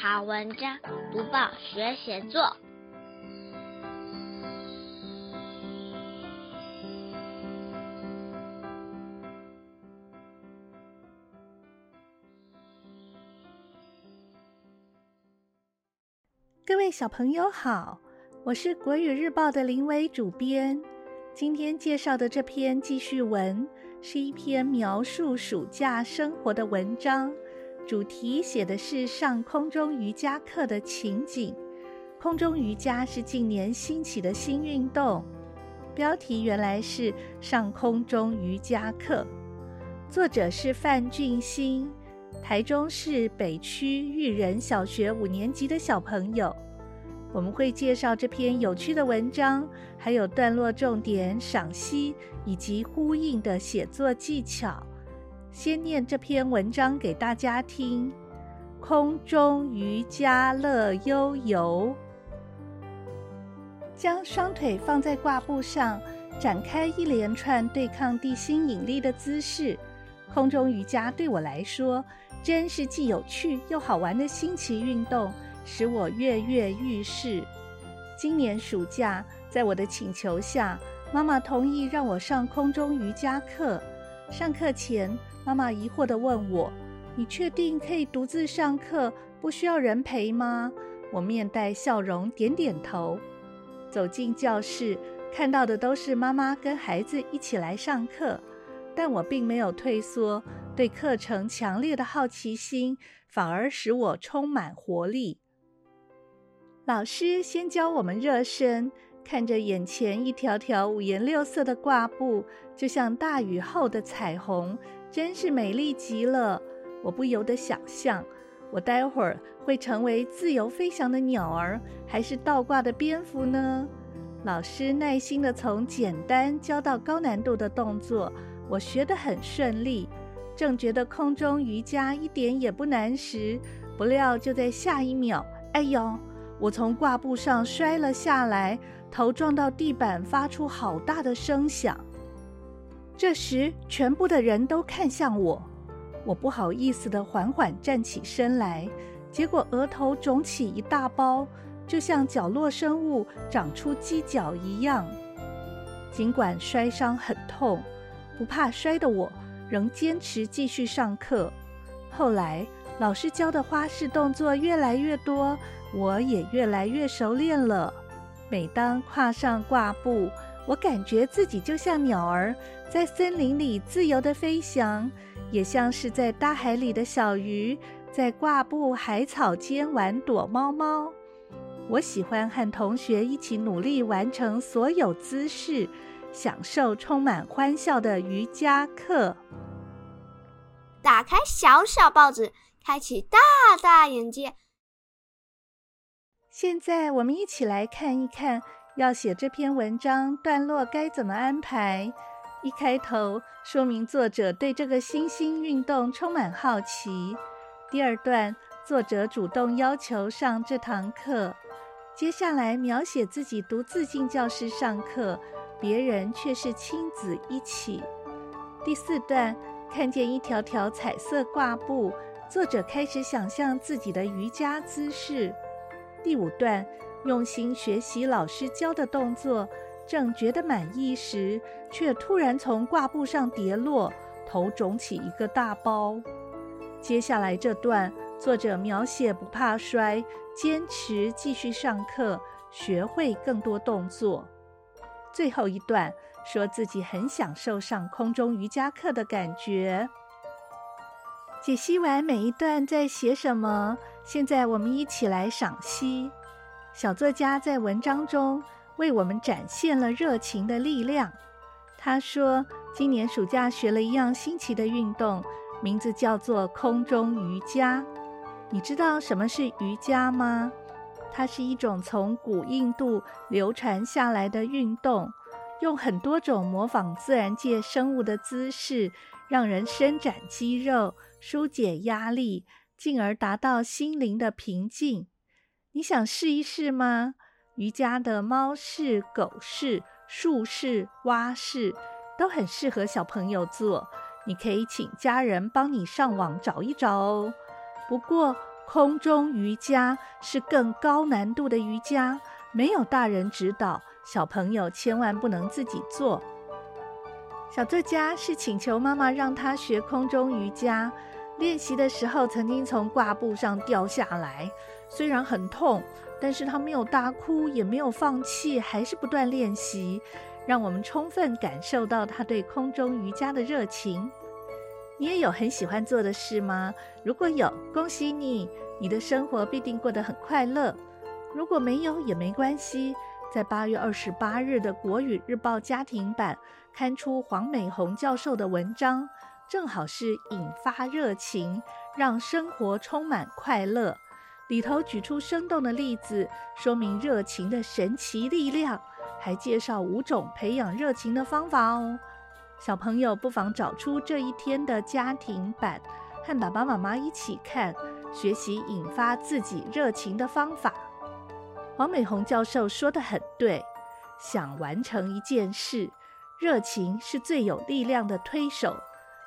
好文章，读报学写作。各位小朋友好，我是国语日报的林伟主编。今天介绍的这篇记叙文是一篇描述暑假生活的文章，主题写的是上空中瑜伽课的情景。空中瑜伽是近年兴起的新运动，标题原来是上空中瑜伽课，作者是范俊兴。台中市北区育仁小学五年级的小朋友，我们会介绍这篇有趣的文章，还有段落重点赏析以及呼应的写作技巧。先念这篇文章给大家听：空中瑜伽乐悠游，将双腿放在挂布上，展开一连串对抗地心引力的姿势。空中瑜伽对我来说，真是既有趣又好玩的新奇运动，使我跃跃欲试。今年暑假，在我的请求下，妈妈同意让我上空中瑜伽课。上课前，妈妈疑惑地问我：“你确定可以独自上课，不需要人陪吗？”我面带笑容，点点头。走进教室，看到的都是妈妈跟孩子一起来上课。但我并没有退缩，对课程强烈的好奇心反而使我充满活力。老师先教我们热身，看着眼前一条条五颜六色的挂布，就像大雨后的彩虹，真是美丽极了。我不由得想象，我待会儿会成为自由飞翔的鸟儿，还是倒挂的蝙蝠呢？老师耐心地从简单教到高难度的动作。我学得很顺利，正觉得空中瑜伽一点也不难时，不料就在下一秒，哎呦！我从挂布上摔了下来，头撞到地板，发出好大的声响。这时，全部的人都看向我，我不好意思地缓缓站起身来，结果额头肿起一大包，就像角落生物长出犄角一样。尽管摔伤很痛。不怕摔的我，仍坚持继续上课。后来，老师教的花式动作越来越多，我也越来越熟练了。每当跨上挂布，我感觉自己就像鸟儿，在森林里自由地飞翔，也像是在大海里的小鱼，在挂布海草间玩躲猫猫。我喜欢和同学一起努力完成所有姿势。享受充满欢笑的瑜伽课。打开小小报纸，开启大大眼界。现在我们一起来看一看，要写这篇文章段落该怎么安排。一开头说明作者对这个新兴运动充满好奇。第二段，作者主动要求上这堂课。接下来描写自己独自进教室上课。别人却是亲子一起。第四段看见一条条彩色挂布，作者开始想象自己的瑜伽姿势。第五段用心学习老师教的动作，正觉得满意时，却突然从挂布上跌落，头肿起一个大包。接下来这段作者描写不怕摔，坚持继续上课，学会更多动作。最后一段说自己很享受上空中瑜伽课的感觉。解析完每一段在写什么，现在我们一起来赏析。小作家在文章中为我们展现了热情的力量。他说，今年暑假学了一样新奇的运动，名字叫做空中瑜伽。你知道什么是瑜伽吗？它是一种从古印度流传下来的运动，用很多种模仿自然界生物的姿势，让人伸展肌肉、纾解压力，进而达到心灵的平静。你想试一试吗？瑜伽的猫式、狗式、树式、蛙式都很适合小朋友做。你可以请家人帮你上网找一找哦。不过，空中瑜伽是更高难度的瑜伽，没有大人指导，小朋友千万不能自己做。小作家是请求妈妈让他学空中瑜伽，练习的时候曾经从挂布上掉下来，虽然很痛，但是他没有大哭，也没有放弃，还是不断练习，让我们充分感受到他对空中瑜伽的热情。你也有很喜欢做的事吗？如果有，恭喜你，你的生活必定过得很快乐。如果没有，也没关系。在八月二十八日的《国语日报》家庭版刊出黄美红教授的文章，正好是引发热情，让生活充满快乐。里头举出生动的例子，说明热情的神奇力量，还介绍五种培养热情的方法哦。小朋友不妨找出这一天的家庭版，和爸爸妈妈一起看，学习引发自己热情的方法。黄美红教授说的很对，想完成一件事，热情是最有力量的推手。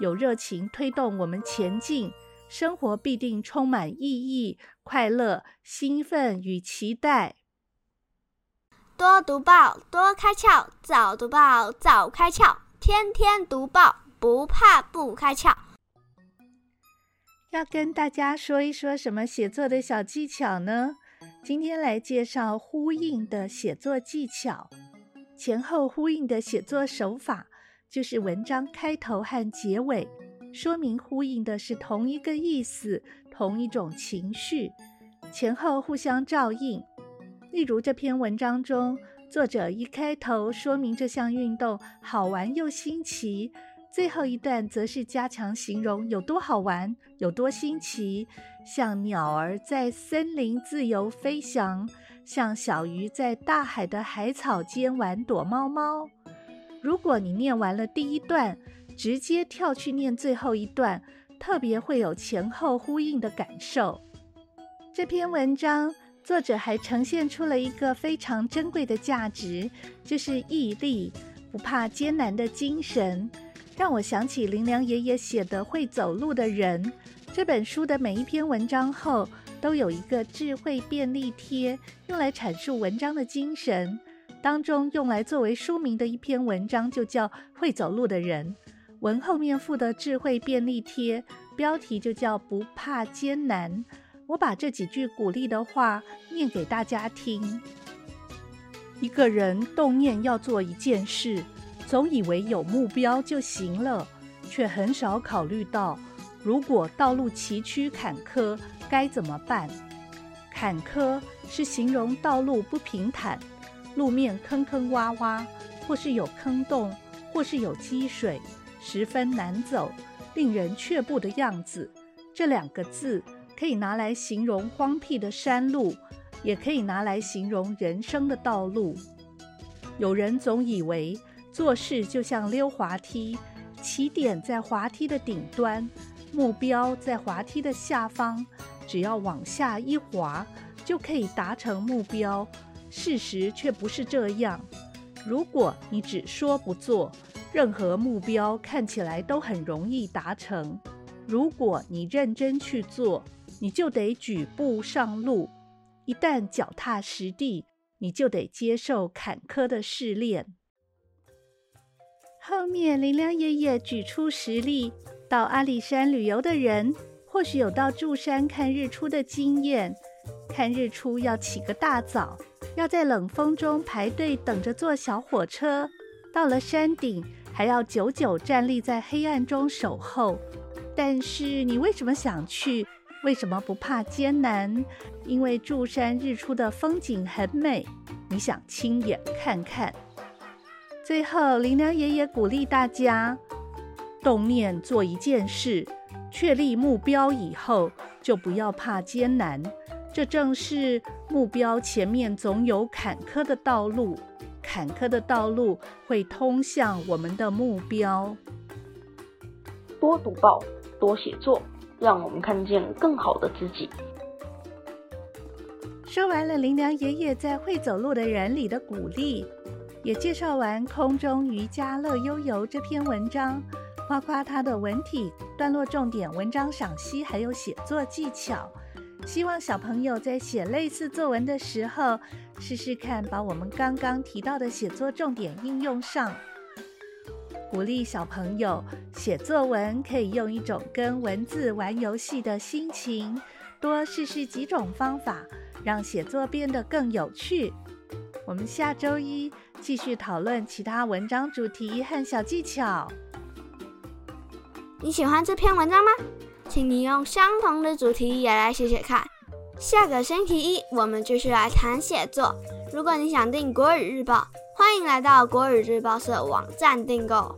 有热情推动我们前进，生活必定充满意义、快乐、兴奋与期待。多读报，多开窍；早读报，早开窍；天天读报，不怕不开窍。要跟大家说一说什么写作的小技巧呢？今天来介绍呼应的写作技巧，前后呼应的写作手法，就是文章开头和结尾说明呼应的是同一个意思、同一种情绪，前后互相照应。例如这篇文章中，作者一开头说明这项运动好玩又新奇。最后一段则是加强形容有多好玩，有多新奇，像鸟儿在森林自由飞翔，像小鱼在大海的海草间玩躲猫猫。如果你念完了第一段，直接跳去念最后一段，特别会有前后呼应的感受。这篇文章作者还呈现出了一个非常珍贵的价值，就是毅力，不怕艰难的精神。让我想起林良爷爷写的《会走路的人》这本书的每一篇文章后，都有一个智慧便利贴，用来阐述文章的精神。当中用来作为书名的一篇文章就叫《会走路的人》，文后面附的智慧便利贴，标题就叫“不怕艰难”。我把这几句鼓励的话念给大家听：一个人动念要做一件事。总以为有目标就行了，却很少考虑到，如果道路崎岖坎坷，该怎么办？坎坷是形容道路不平坦，路面坑坑洼洼，或是有坑洞，或是有积水，十分难走，令人却步的样子。这两个字可以拿来形容荒僻的山路，也可以拿来形容人生的道路。有人总以为，做事就像溜滑梯，起点在滑梯的顶端，目标在滑梯的下方，只要往下一滑，就可以达成目标。事实却不是这样。如果你只说不做，任何目标看起来都很容易达成；如果你认真去做，你就得举步上路。一旦脚踏实地，你就得接受坎坷的试炼。后面林良爷爷举出实例，到阿里山旅游的人，或许有到柱山看日出的经验。看日出要起个大早，要在冷风中排队等着坐小火车。到了山顶，还要久久站立在黑暗中守候。但是你为什么想去？为什么不怕艰难？因为柱山日出的风景很美，你想亲眼看看。最后，林良爷爷鼓励大家：动念做一件事，确立目标以后，就不要怕艰难。这正是目标前面总有坎坷的道路，坎坷的道路会通向我们的目标。多读报，多写作，让我们看见更好的自己。说完了林良爷爷在《会走路的人》里的鼓励。也介绍完《空中瑜伽乐悠悠》这篇文章，夸夸它的文体、段落重点、文章赏析，还有写作技巧。希望小朋友在写类似作文的时候，试试看把我们刚刚提到的写作重点应用上。鼓励小朋友写作文，可以用一种跟文字玩游戏的心情，多试试几种方法，让写作变得更有趣。我们下周一继续讨论其他文章主题和小技巧。你喜欢这篇文章吗？请你用相同的主题也来写写看。下个星期一我们继续来谈写作。如果你想订国语日报，欢迎来到国语日报社网站订购。